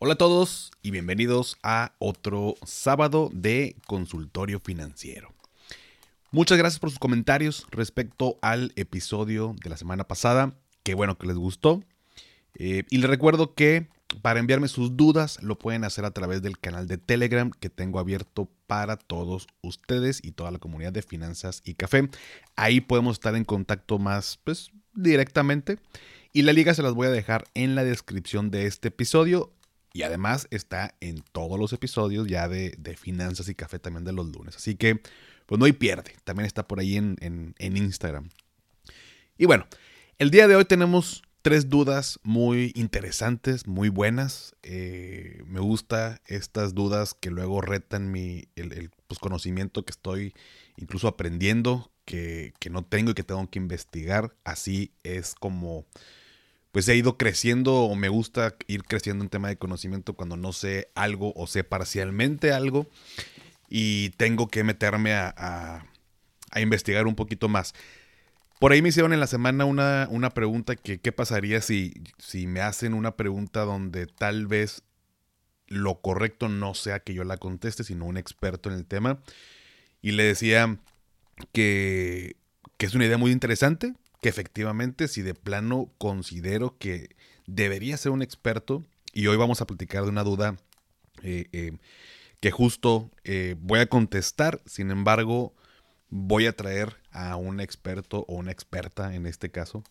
Hola a todos y bienvenidos a otro sábado de consultorio financiero. Muchas gracias por sus comentarios respecto al episodio de la semana pasada. Qué bueno que les gustó. Eh, y les recuerdo que para enviarme sus dudas lo pueden hacer a través del canal de Telegram que tengo abierto para todos ustedes y toda la comunidad de finanzas y café. Ahí podemos estar en contacto más pues, directamente. Y la liga se las voy a dejar en la descripción de este episodio. Y además está en todos los episodios ya de, finanzas y café también de los lunes. Así que, pues no hay pierde. También está por ahí en, en Instagram. Y bueno, el día de hoy tenemos tres dudas muy interesantes, muy buenas. Eh, me gusta estas dudas que luego retan mi, el, pues, conocimiento que estoy incluso aprendiendo, que, que, no tengo y que tengo que investigar. Así es como pues he ido creciendo o me gusta ir creciendo en tema de conocimiento cuando no sé algo o sé parcialmente algo y tengo que meterme a, a investigar un poquito más. Por ahí me hicieron en la semana una, una pregunta que qué pasaría si, si me hacen una pregunta donde tal vez lo correcto no sea que yo la conteste, sino un experto en el tema. Y le decía que, que es una idea muy interesante, que efectivamente si de plano considero que debería ser un experto, y hoy vamos a platicar de una duda eh, eh, que justo eh, voy a contestar, sin embargo voy a traer a un experto o una experta en este caso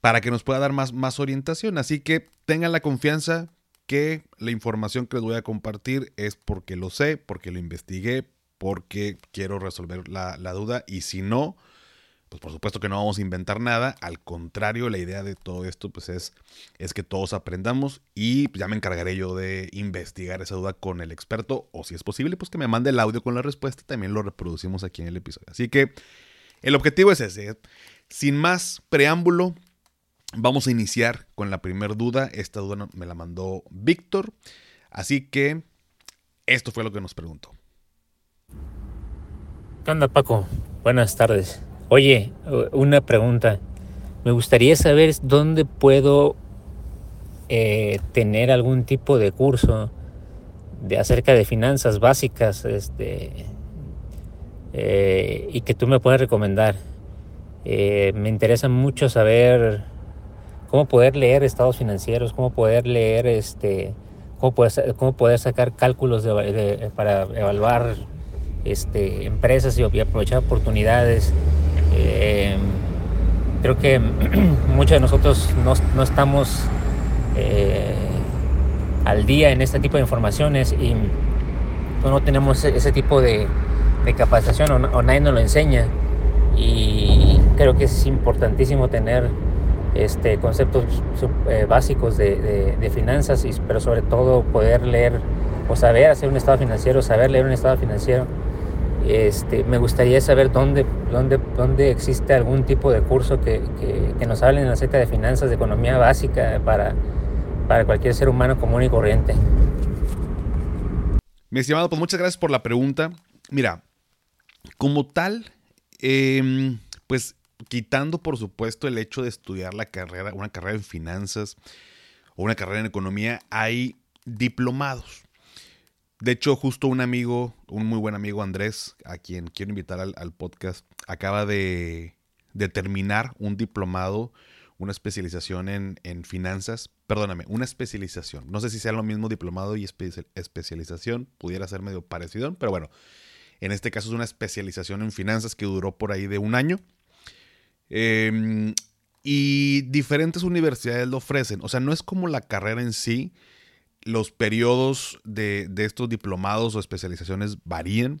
para que nos pueda dar más, más orientación. Así que tengan la confianza que la información que les voy a compartir es porque lo sé, porque lo investigué, porque quiero resolver la, la duda y si no, pues por supuesto que no vamos a inventar nada, al contrario, la idea de todo esto pues es, es que todos aprendamos y ya me encargaré yo de investigar esa duda con el experto o si es posible pues que me mande el audio con la respuesta también lo reproducimos aquí en el episodio. Así que el objetivo es ese. Sin más preámbulo, vamos a iniciar con la primera duda. Esta duda me la mandó Víctor, así que esto fue lo que nos preguntó. ¿Qué onda Paco? Buenas tardes. Oye, una pregunta. Me gustaría saber dónde puedo eh, tener algún tipo de curso de acerca de finanzas básicas este, eh, y que tú me puedas recomendar. Eh, me interesa mucho saber cómo poder leer estados financieros, cómo poder leer, este, cómo poder, cómo poder sacar cálculos para evaluar este, empresas y aprovechar oportunidades. Eh, creo que muchos de nosotros no, estamos eh, al día en este tipo de informaciones y no tenemos ese, tipo de, capacitación o, nadie nos lo enseña. Y creo que es importantísimo tener este, conceptos eh, básicos de, finanzas, pero sobre todo poder leer o saber hacer un estado financiero, saber leer un estado financiero este, me gustaría saber dónde, dónde, dónde existe algún tipo de curso que, que, nos hablen acerca de finanzas, de economía básica para, para cualquier ser humano común y corriente. Mi estimado, pues muchas gracias por la pregunta. Mira, como tal, em, pues quitando por supuesto el hecho de estudiar la carrera, una carrera en finanzas o una carrera en economía, hay diplomados. De hecho, justo un amigo, un muy buen amigo Andrés, a quien quiero invitar al, podcast, acaba de, terminar un diplomado, una especialización en, finanzas. Perdóname, una especialización. No sé si sea lo mismo diplomado y especialización, pudiera ser medio parecido, pero bueno, en este caso es una especialización en finanzas que duró por ahí de un año. Em, y diferentes universidades lo ofrecen. O sea, no es como la carrera en sí, los periodos de, estos diplomados o especializaciones varían.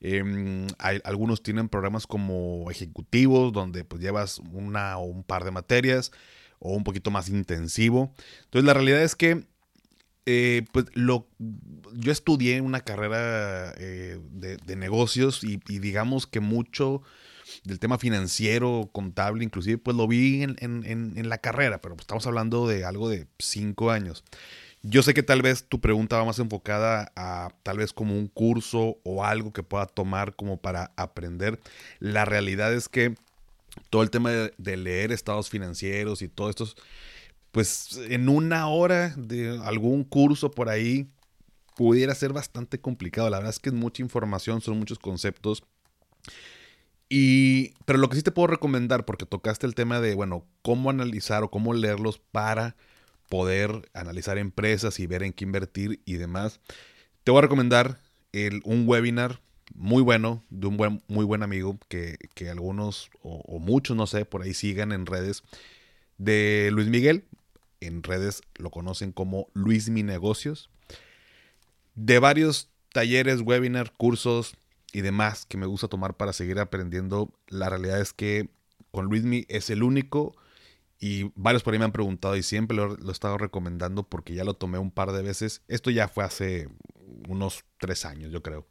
Em, algunos tienen programas como ejecutivos, donde pues llevas una o un par de materias, o un poquito más intensivo. Entonces la realidad es que eh, pues lo, yo estudié una carrera eh, de, negocios y, digamos que mucho del tema financiero, contable, inclusive pues lo vi en, en la carrera, pero pues, estamos hablando de algo de cinco años. Yo sé que tal vez tu pregunta va más enfocada a tal vez como un curso o algo que pueda tomar como para aprender. La realidad es que todo el tema de, leer estados financieros y todo esto pues en una hora de algún curso por ahí pudiera ser bastante complicado. La verdad es que es mucha información, son muchos conceptos. Y, pero lo que sí te puedo recomendar, porque tocaste el tema de, bueno, cómo analizar o cómo leerlos para poder analizar empresas y ver en qué invertir y demás, te voy a recomendar el, un webinar muy bueno de un buen, muy buen amigo que, algunos o, muchos, no sé, por ahí sigan en redes de Luis Miguel. En redes lo conocen como Luis Mi Negocios. De varios talleres, webinar, cursos y demás que me gusta tomar para seguir aprendiendo. La realidad es que con Luismi es el único y varios por ahí me han preguntado y siempre lo, lo, he estado recomendando porque ya lo tomé un par de veces. Esto ya fue hace unos tres años, yo creo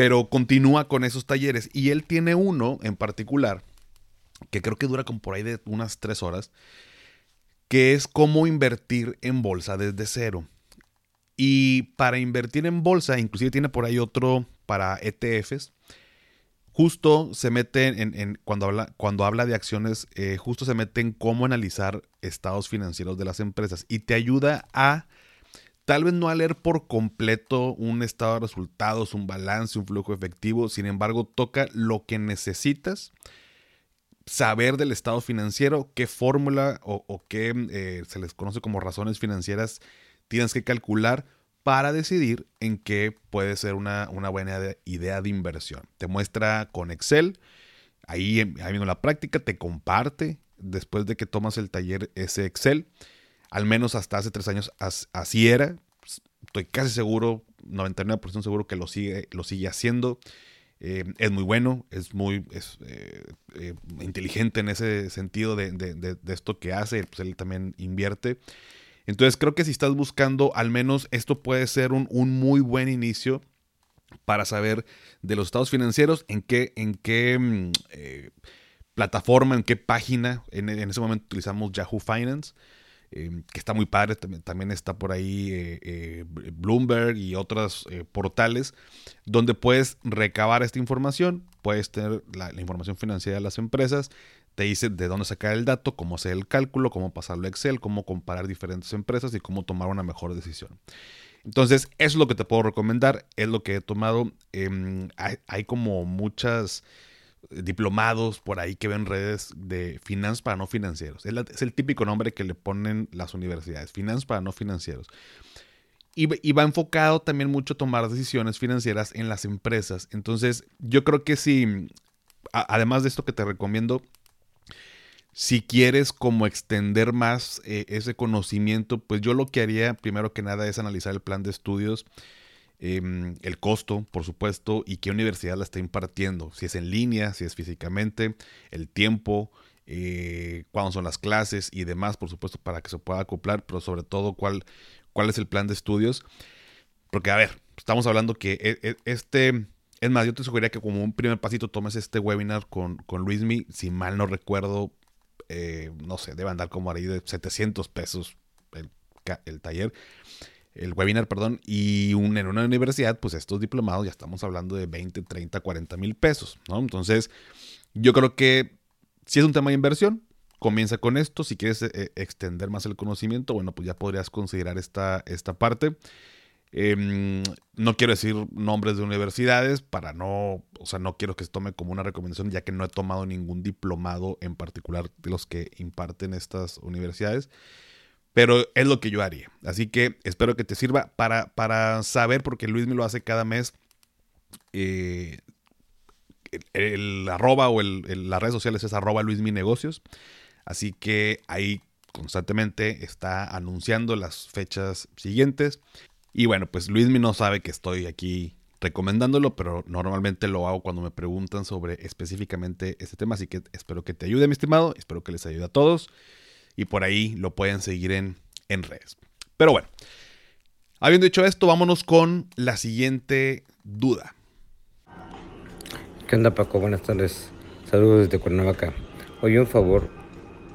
pero continúa con esos talleres. Y él tiene uno en particular, que creo que dura como por ahí de unas tres horas, que es cómo invertir en bolsa desde cero. Y para invertir en bolsa, inclusive tiene por ahí otro para ETFs, justo se mete en, cuando, habla, cuando habla de acciones, eh, justo se mete en cómo analizar estados financieros de las empresas y te ayuda a Tal vez no a leer por completo un estado de resultados, un balance, un flujo efectivo, sin embargo toca lo que necesitas saber del estado financiero, qué fórmula o, qué eh, se les conoce como razones financieras tienes que calcular para decidir en qué puede ser una, buena idea de inversión. Te muestra con Excel, ahí, ahí viendo la práctica, te comparte después de que tomas el taller ese Excel al menos hasta hace tres años así era. Estoy casi seguro, 99% seguro que lo sigue, lo sigue haciendo. Eh, es muy bueno, es muy eh, eh, inteligente en ese sentido de, esto que hace, pues él también invierte. Entonces creo que si estás buscando, al menos esto puede ser un, muy buen inicio para saber de los estados financieros, en qué, en qué mm, plataforma, en qué página, en, ese momento utilizamos Yahoo Finance. Em, que está muy padre, también, está por ahí eh, eh, Bloomberg y otros eh, portales, donde puedes recabar esta información, puedes tener la, información financiera de las empresas, te dice de dónde sacar el dato, cómo hacer el cálculo, cómo pasarlo a Excel, cómo comparar diferentes empresas y cómo tomar una mejor decisión. Entonces, eso es lo que te puedo recomendar, es lo que he tomado. Em, hay como muchas diplomados por ahí que ven redes de finanzas para no financieros. Es, el típico nombre que le ponen las universidades, finanzas para no financieros. Y, va enfocado también mucho a tomar decisiones financieras en las empresas. Entonces, yo creo que si, además de esto que te recomiendo, si quieres como extender más eh, ese conocimiento, pues yo lo que haría primero que nada es analizar el plan de estudios Em, el costo, por supuesto, y qué universidad la está impartiendo, si es en línea, si es físicamente, el tiempo, eh, cuándo son las clases y demás, por supuesto, para que se pueda acoplar, pero sobre todo cuál, cuál es el plan de estudios. Porque, a ver, estamos hablando que e, e, este, es más, yo te sugeriría que como un primer pasito tomes este webinar con, con Luismi, si mal no recuerdo, eh, no sé, debe andar como ahí de 700 pesos el, el taller el webinar, perdón, y un, en una universidad, pues estos diplomados ya estamos hablando de 20, 30, 40 mil pesos, ¿no? Entonces, yo creo que si es un tema de inversión, comienza con esto. Si quieres eh, extender más el conocimiento, bueno, pues ya podrías considerar esta, esta parte. Em, no quiero decir nombres de universidades para no, o sea, no quiero que se tome como una recomendación, ya que no he tomado ningún diplomado en particular de los que imparten estas universidades. Pero es lo que yo haría. Así que espero que te sirva para, para saber, porque Luis me lo hace cada mes. Eh, el, arroba o el, las redes sociales es arroba Luis Mi Negocios. Así que ahí constantemente está anunciando las fechas siguientes. Y bueno, pues Luismi no sabe que estoy aquí recomendándolo, pero normalmente lo hago cuando me preguntan sobre específicamente este tema. Así que espero que te ayude, mi estimado. Espero que les ayude a todos y por ahí lo pueden seguir en, en redes. Pero bueno, habiendo dicho esto, vámonos con la siguiente duda. ¿Qué onda Paco? Buenas tardes. Saludos desde Cuernavaca. Oye, un favor,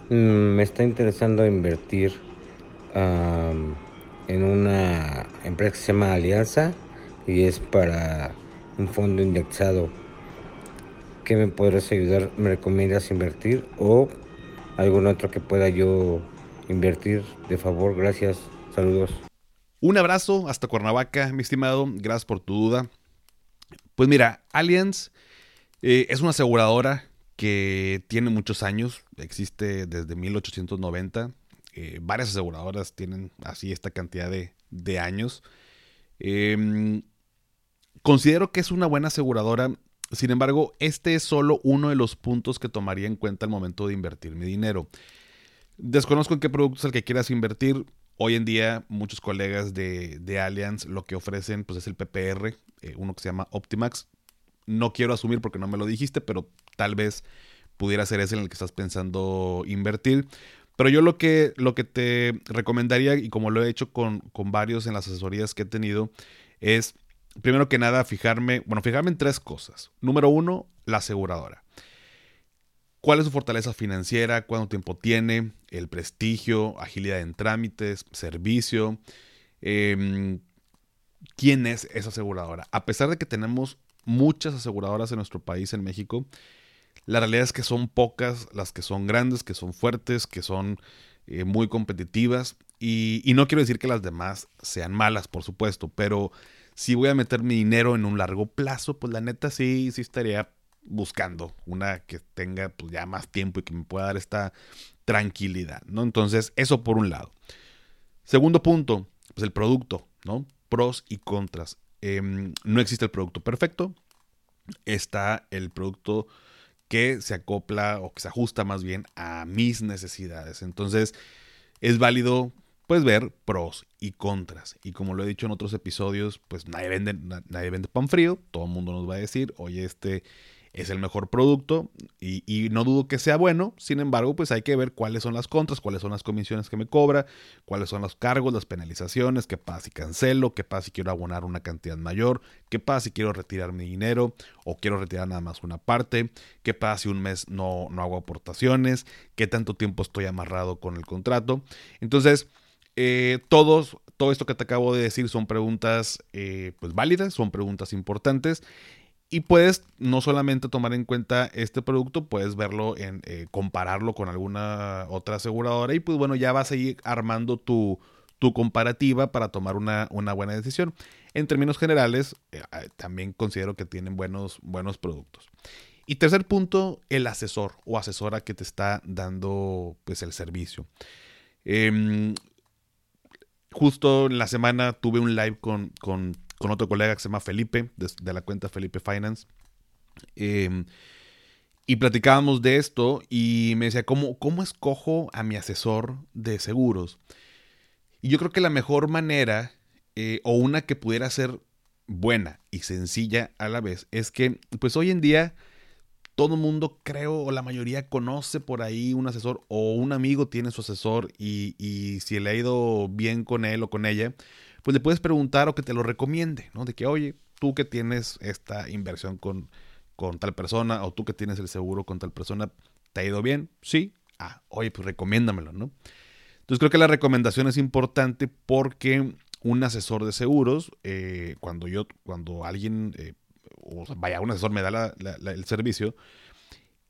mm, me está interesando invertir en una empresa que se llama Alianza y es para un fondo indexado. ¿Qué me podrás ayudar? ¿Me recomiendas invertir o algún otro que pueda yo invertir. De favor, gracias. Saludos. Un abrazo hasta Cuernavaca, mi estimado. Gracias por tu duda. Pues mira, Allianz eh, es una aseguradora que tiene muchos años, existe desde 1890. Eh, varias aseguradoras tienen así esta cantidad de, años. Em, considero que es una buena aseguradora, sin embargo, este es solo uno de los puntos que tomaría en cuenta al momento de invertir mi dinero. Desconozco en qué producto es el que quieras invertir. Hoy en día, muchos colegas de, de Allianz lo que ofrecen pues, es el PPR, eh, uno que se llama Optimax. No quiero asumir porque no me lo dijiste, pero tal vez pudiera ser ese en el que estás pensando invertir. Pero yo lo que, lo que te recomendaría, y como lo he hecho con, con varios en las asesorías que he tenido, es primero que nada fijarme, bueno, fijarme en tres cosas. Número uno, la aseguradora. ¿Cuál es su fortaleza financiera? ¿Cuánto tiempo tiene? El prestigio, agilidad en trámites, servicio. Em, ¿Quién es esa aseguradora? A pesar de que tenemos muchas aseguradoras en nuestro país, en México, la realidad es que son pocas las que son grandes, que son fuertes, que son eh, muy competitivas. Y, no quiero decir que las demás sean malas, por supuesto, pero si voy a meter mi dinero en un largo plazo, pues la neta sí, sí estaría buscando una que tenga pues, ya más tiempo y que me pueda dar esta tranquilidad, ¿no? Entonces, eso por un lado. Segundo punto, pues el producto, ¿no? Pros y contras. Em, no existe el producto perfecto. Está el producto que se acopla o que se ajusta más bien a mis necesidades. Entonces, es válido pues ver pros y contras. Y como lo he dicho en otros episodios, pues nadie vende, nadie vende pan frío. Todo el mundo nos va a decir, oye, este es el mejor producto y, no dudo que sea bueno. Sin embargo, pues hay que ver cuáles son las contras, cuáles son las comisiones que me cobra, cuáles son los cargos, las penalizaciones, qué pasa si cancelo, qué pasa si quiero abonar una cantidad mayor, qué pasa si quiero retirar mi dinero o quiero retirar nada más una parte, qué pasa si un mes no, no hago aportaciones, qué tanto tiempo estoy amarrado con el contrato. Entonces, eh, todos, todo esto que te acabo de decir son preguntas eh, pues válidas, son preguntas importantes y puedes no solamente tomar en cuenta este producto, puedes verlo en eh, compararlo con alguna otra aseguradora y pues bueno, ya vas a ir armando tu, tu comparativa para tomar una, una, buena decisión. En términos generales, eh, eh, también considero que tienen buenos, buenos productos. Y tercer punto, el asesor o asesora que te está dando pues el servicio. Em, justo la semana tuve un live con, con con otro colega que se llama Felipe, de, la cuenta Felipe Finance. Em, y platicábamos de esto y me decía, ¿cómo, ¿cómo escojo a mi asesor de seguros? Y yo creo que la mejor manera, eh, o una que pudiera ser buena y sencilla a la vez, es que pues hoy en día todo el mundo, creo, o la mayoría conoce por ahí un asesor o un amigo tiene su asesor y, y si le ha ido bien con él o con ella, pues le puedes preguntar o que te lo recomiende, ¿no? De que, oye, tú que tienes esta inversión con, con tal persona o tú que tienes el seguro con tal persona, ¿te ha ido bien? Sí. Ah, oye, pues recomiéndamelo, ¿no? Entonces creo que la recomendación es importante porque un asesor de seguros, eh, cuando yo, cuando alguien, eh, o vaya, un asesor me da el servicio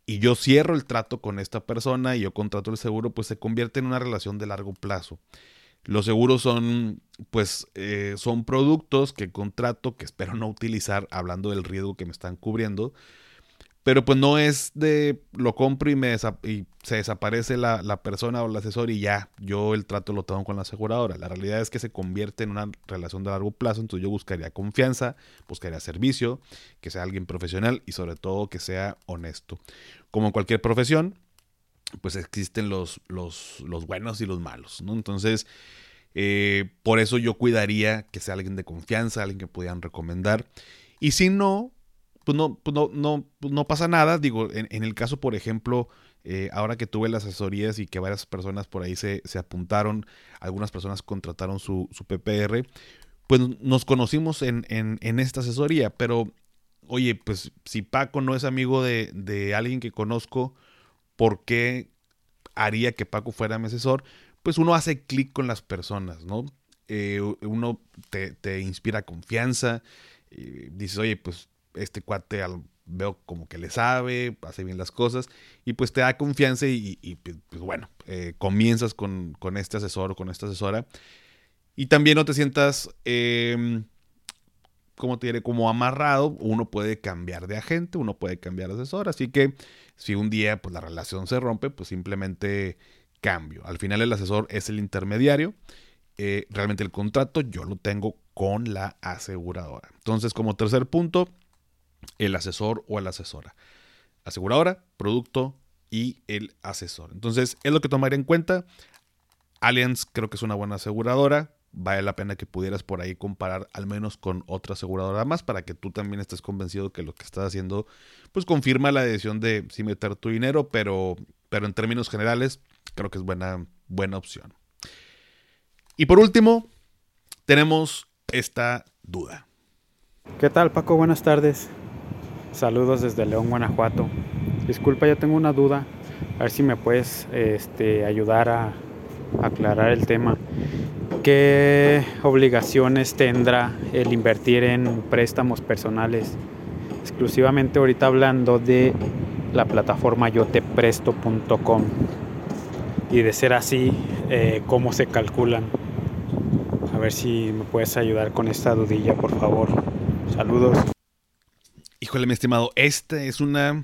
y yo cierro el trato con esta persona y yo contrato el seguro, pues se convierte en una relación de largo plazo. Los seguros son, pues, eh, son productos que contrato, que espero no utilizar, hablando del riesgo que me están cubriendo. Pero pues no es de lo compro y, me se desaparece la, la, persona o el asesor y ya, yo el trato lo tengo con la aseguradora. La realidad es que se convierte en una relación de largo plazo, entonces yo buscaría confianza, buscaría servicio, que sea alguien profesional y sobre todo que sea honesto. Como en cualquier profesión, pues existen los, los, los buenos y los malos, ¿no? Entonces, eh, por eso yo cuidaría que sea alguien de confianza, alguien que pudieran recomendar. Y si no, pues no, pues no, no, pues no pasa nada. Digo, en, el caso, por ejemplo, eh, ahora que tuve las asesorías y que varias personas por ahí se, se apuntaron, algunas personas contrataron su, su PPR, pues nos conocimos en, en, en, esta asesoría, pero oye, pues si Paco no es amigo de, de alguien que conozco, por qué haría que Paco fuera mi asesor, pues uno hace clic con las personas, ¿no? Eh, uno te, inspira confianza, y dices, oye, pues este cuate veo como que le sabe, hace bien las cosas y pues te da confianza y, pues, bueno, eh, comienzas con, con, este asesor o con esta asesora y también no te sientas, eh, como diré, como amarrado, uno puede cambiar de agente, uno puede cambiar de asesor, así que si un día pues la relación se rompe, pues simplemente cambio. Al final el asesor es el intermediario, eh, realmente el contrato yo lo tengo con la aseguradora. Entonces como tercer punto, el asesor o la asesora. Aseguradora, producto y el asesor. Entonces, es lo que tomar en cuenta. Allianz creo que es una buena aseguradora. Vale la pena que pudieras por ahí comparar al menos con otra aseguradora más para que tú también estés convencido que lo que estás haciendo pues confirma la decisión de sí meter tu dinero, pero, pero en términos generales creo que es buena, buena opción. Y por último, tenemos esta duda. ¿Qué tal Paco? Buenas tardes. Saludos desde León, Guanajuato. Disculpa, yo tengo una duda. A ver si me puedes este, ayudar a aclarar el tema. ¿Qué obligaciones tendrá el invertir en préstamos personales? Exclusivamente ahorita hablando de la plataforma yotepresto.com. Y de ser así, eh, ¿cómo se calculan? A ver si me puedes ayudar con esta dudilla, por favor. Saludos. Híjole, mi estimado, esta es una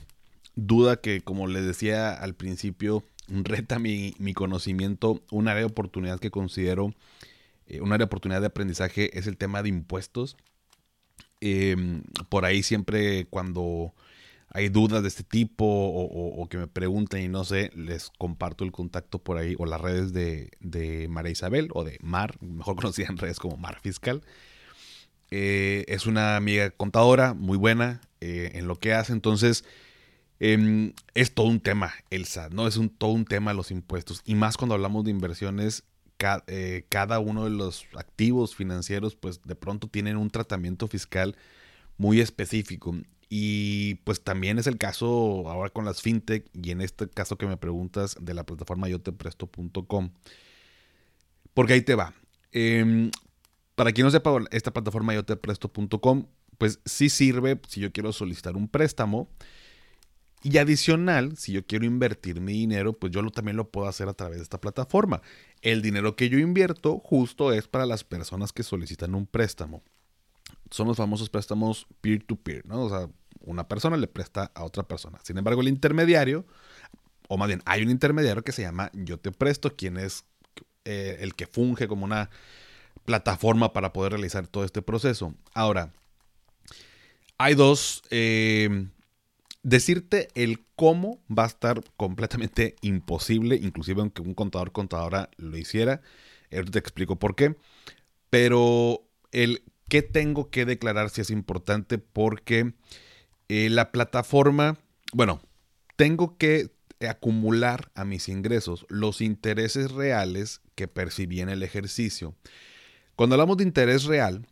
duda que, como le decía al principio, reta mi, conocimiento. Un área de oportunidad que considero, eh, un área de oportunidad de aprendizaje es el tema de impuestos. Em, por ahí siempre cuando hay dudas de este tipo o, que me pregunten y no sé, les comparto el contacto por ahí o las redes de, de María Isabel o de Mar, mejor conocida en redes como Mar Fiscal. Eh, es una amiga contadora muy buena, eh, en lo que hace. Entonces, em, es todo un tema el SAT, ¿no? Es un, todo un tema los impuestos. Y más cuando hablamos de inversiones, eh, cada uno de los activos financieros, pues de pronto tienen un tratamiento fiscal muy específico. Y pues también es el caso ahora con las fintech y en este caso que me preguntas de la plataforma yotepresto.com. Porque ahí te va. Em, para quien no sepa, esta plataforma yotepresto.com pues sí sirve si yo quiero solicitar un préstamo. Y adicional, si yo quiero invertir mi dinero, pues yo también lo puedo hacer a través de esta plataforma. El dinero que yo invierto justo es para las personas que solicitan un préstamo. Son los famosos préstamos peer-to-peer, ¿no? O sea, una persona le presta a otra persona. Sin embargo, el intermediario, o más bien, hay un intermediario que se llama Yo Te Presto, quien es eh, el que funge como una plataforma para poder realizar todo este proceso. Ahora, hay dos. Eh, decirte el cómo va a estar completamente imposible, inclusive aunque un contador contadora lo hiciera. Ahorita te explico por qué. Pero el qué tengo que declarar si es importante porque eh, la plataforma, bueno, tengo que acumular a mis ingresos los intereses reales que percibí en el ejercicio. Cuando hablamos de interés real,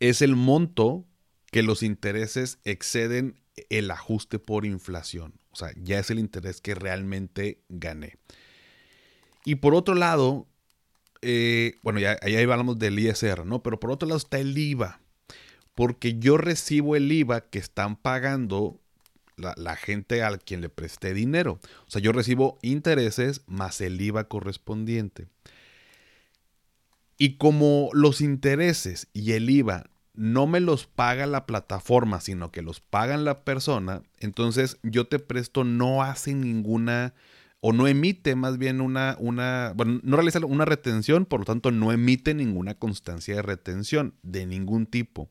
es el monto que los intereses exceden el ajuste por inflación. O sea, ya es el interés que realmente gané. Y por otro lado, eh, bueno, ya ahí hablamos del ISR, ¿no? Pero por otro lado está el IVA. Porque yo recibo el IVA que están pagando la, la, gente a quien le presté dinero. O sea, yo recibo intereses más el IVA correspondiente. Y como los intereses y el IVA no me los paga la plataforma, sino que los pagan la persona, entonces yo te presto no hace ninguna o no emite más bien una, una, bueno, no realiza una retención, por lo tanto no emite ninguna constancia de retención de ningún tipo.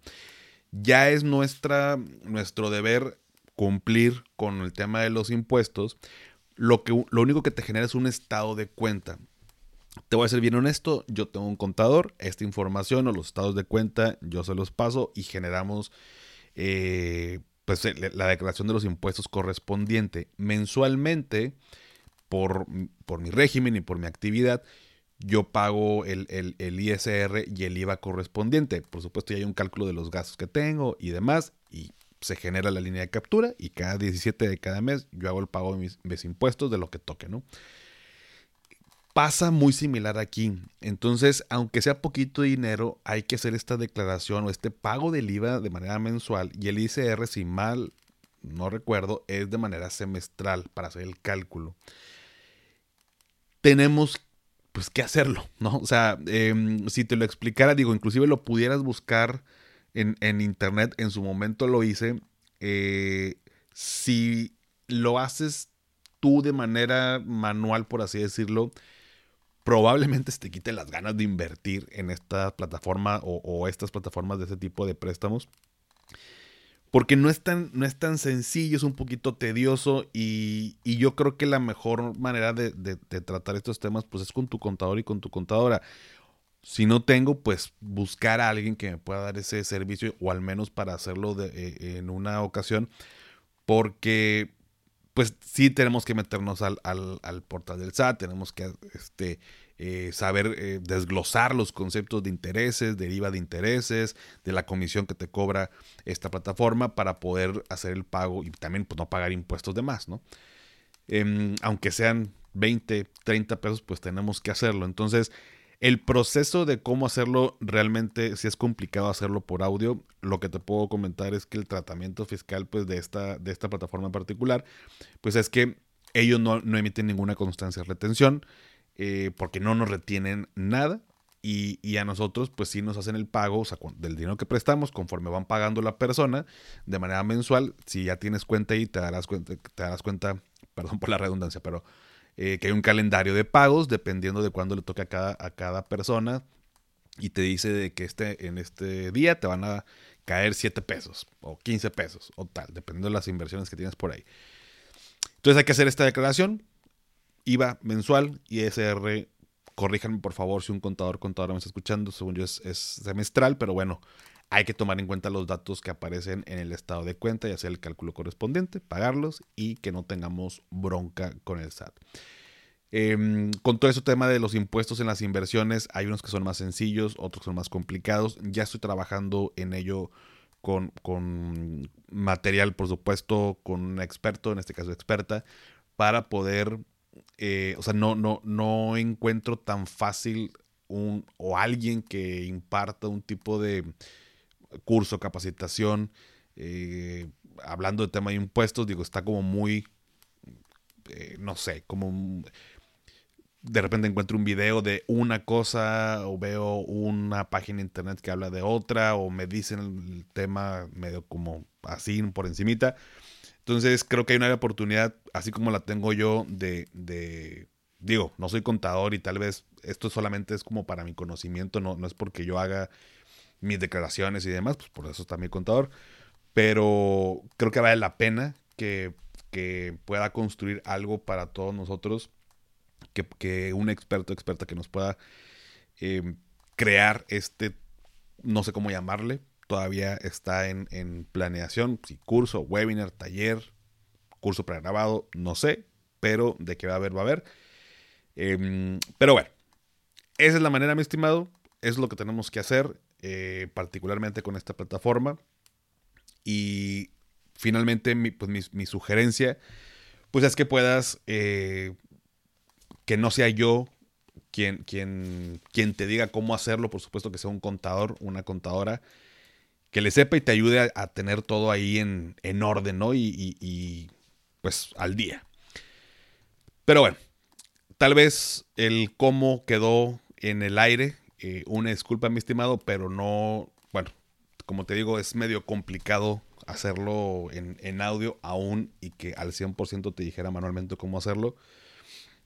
Ya es nuestra, nuestro deber cumplir con el tema de los impuestos. Lo, que, lo único que te genera es un estado de cuenta. Te voy a ser bien honesto, yo tengo un contador, esta información o los estados de cuenta yo se los paso y generamos eh, pues, la declaración de los impuestos correspondiente. Mensualmente, por, por, mi régimen y por mi actividad, yo pago el, el, ISR y el IVA correspondiente. Por supuesto, ya hay un cálculo de los gastos que tengo y demás, y se genera la línea de captura y cada 17 de cada mes yo hago el pago de mis, mis impuestos de lo que toque, ¿no? Pasa muy similar aquí. Entonces, aunque sea poquito dinero, hay que hacer esta declaración o este pago del IVA de manera mensual y el ICR, si mal no recuerdo, es de manera semestral para hacer el cálculo. Tenemos pues que hacerlo, ¿no? O sea, em, si te lo explicara, digo, inclusive lo pudieras buscar en, en internet, en su momento lo hice. Eh, si lo haces tú de manera manual, por así decirlo, probablemente se te quite las ganas de invertir en esta plataforma o, estas plataformas de ese tipo de préstamos. Porque no es, tan, no es tan sencillo, es un poquito tedioso y, yo creo que la mejor manera de, tratar estos temas pues es con tu contador y con tu contadora. Si no tengo, pues buscar a alguien que me pueda dar ese servicio o al menos para hacerlo eh, en una ocasión. Porque pues sí tenemos que meternos al, portal del SAT, tenemos que este, eh, saber eh, desglosar los conceptos de intereses, deriva de intereses, de la comisión que te cobra esta plataforma para poder hacer el pago y también pues, no pagar impuestos de más, ¿no? Em, aunque sean 20, 30 pesos, pues tenemos que hacerlo. Entonces, el proceso de cómo hacerlo realmente, si es complicado hacerlo por audio, lo que te puedo comentar es que el tratamiento fiscal pues, de, esta, de esta plataforma en particular, pues es que ellos no, emiten ninguna constancia de retención, eh, porque no nos retienen nada. Y, a nosotros, pues sí nos hacen el pago del dinero que prestamos conforme van pagando la persona de manera mensual. Si ya tienes cuenta ahí, te darás cuenta, te darás cuenta, perdón por la redundancia, pero eh, que hay un calendario de pagos dependiendo de cuándo le toque a cada, a cada persona y te dice de que este, en este día te van a caer 7 pesos o 15 pesos o tal, dependiendo de las inversiones que tienes por ahí. Entonces hay que hacer esta declaración, IVA mensual, ISR, corríjanme por favor si un contador contadora me está escuchando, según yo es, es semestral, pero bueno, hay que tomar en cuenta los datos que aparecen en el estado de cuenta y hacer el cálculo correspondiente, pagarlos y que no tengamos bronca con el SAT. Em, con todo ese tema de los impuestos en las inversiones, hay unos que son más sencillos, otros son más complicados. Ya estoy trabajando en ello con, con material, por supuesto, con un experto, en este caso experta, para poder, eh, o sea, no, no, no encuentro tan fácil un, o alguien que imparta un tipo de curso, capacitación, eh, hablando de tema de impuestos, digo, está como muy, eh, no sé, como de repente encuentro un video de una cosa o veo una página de internet que habla de otra o me dicen el tema medio como así por encimita. Entonces creo que hay una oportunidad, así como la tengo yo, de, de, digo, no soy contador y tal vez esto solamente es como para mi conocimiento, no, no es porque yo haga mis declaraciones y demás, pues por eso está mi contador. Pero creo que vale la pena que, pueda construir algo para todos nosotros, que, un experto, experta que nos pueda eh, crear este, no sé cómo llamarle, todavía está en, planeación, si curso, webinar, taller, curso pregrabado, no sé, pero de qué va a haber, va a haber. Em, pero bueno, esa es la manera, mi estimado, es lo que tenemos que hacer. Eh, particularmente con esta plataforma. Y finalmente mi, pues mi, sugerencia pues es que puedas, eh, que no sea yo quien, quien, quien te diga cómo hacerlo, por supuesto que sea un contador, una contadora, que le sepa y te ayude a, tener todo ahí en, en orden, ¿no? Y, y, pues al día. Pero bueno, tal vez el cómo quedó en el aire eh, una disculpa, mi estimado, pero no, bueno, como te digo, es medio complicado hacerlo en, audio aún y que al 100% te dijera manualmente cómo hacerlo.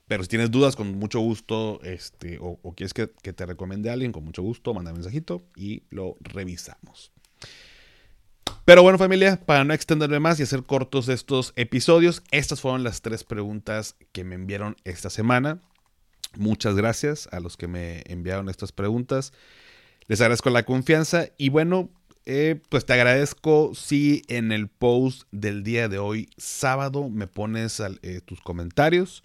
Pero si tienes dudas, con mucho gusto, este, o, quieres que, te recomiende a alguien, con mucho gusto, manda mensajito y lo revisamos. Pero bueno, familia, para no extenderme más y hacer cortos estos episodios, estas fueron las tres preguntas que me enviaron esta semana. Muchas gracias a los que me enviaron estas preguntas. Les agradezco la confianza y bueno, eh, pues te agradezco si en el post del día de hoy, sábado, me pones eh, tus comentarios.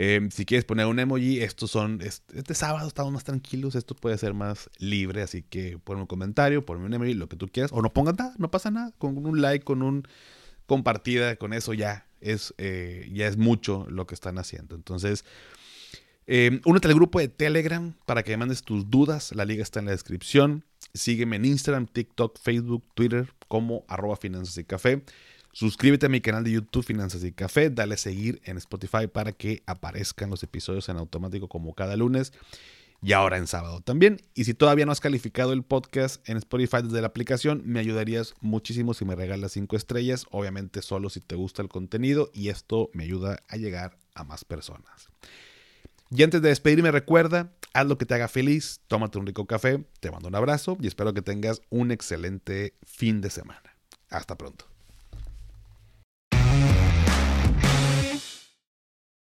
Em, si quieres poner un emoji, estos son, este, sábado estamos más tranquilos, esto puede ser más libre, así que pon un comentario, ponme un emoji, lo que tú quieras, o no pongas nada, no pasa nada, con un like, con un compartida, con eso ya es, eh, ya es mucho lo que están haciendo. Entonces, eh, únete al grupo de Telegram para que me mandes tus dudas. La liga está en la descripción. Sígueme en Instagram, TikTok, Facebook, Twitter como arroba finanzas y café. Suscríbete a mi canal de YouTube Finanzas y Café, dale a seguir en Spotify para que aparezcan los episodios en automático como cada lunes y ahora en sábado también. Y si todavía no has calificado el podcast en Spotify desde la aplicación, me ayudarías muchísimo si me regalas 5 estrellas, obviamente solo si te gusta el contenido y esto me ayuda a llegar a más personas. Y antes de despedirme, recuerda, haz lo que te haga feliz, tómate un rico café, te mando un abrazo y espero que tengas un excelente fin de semana. Hasta pronto.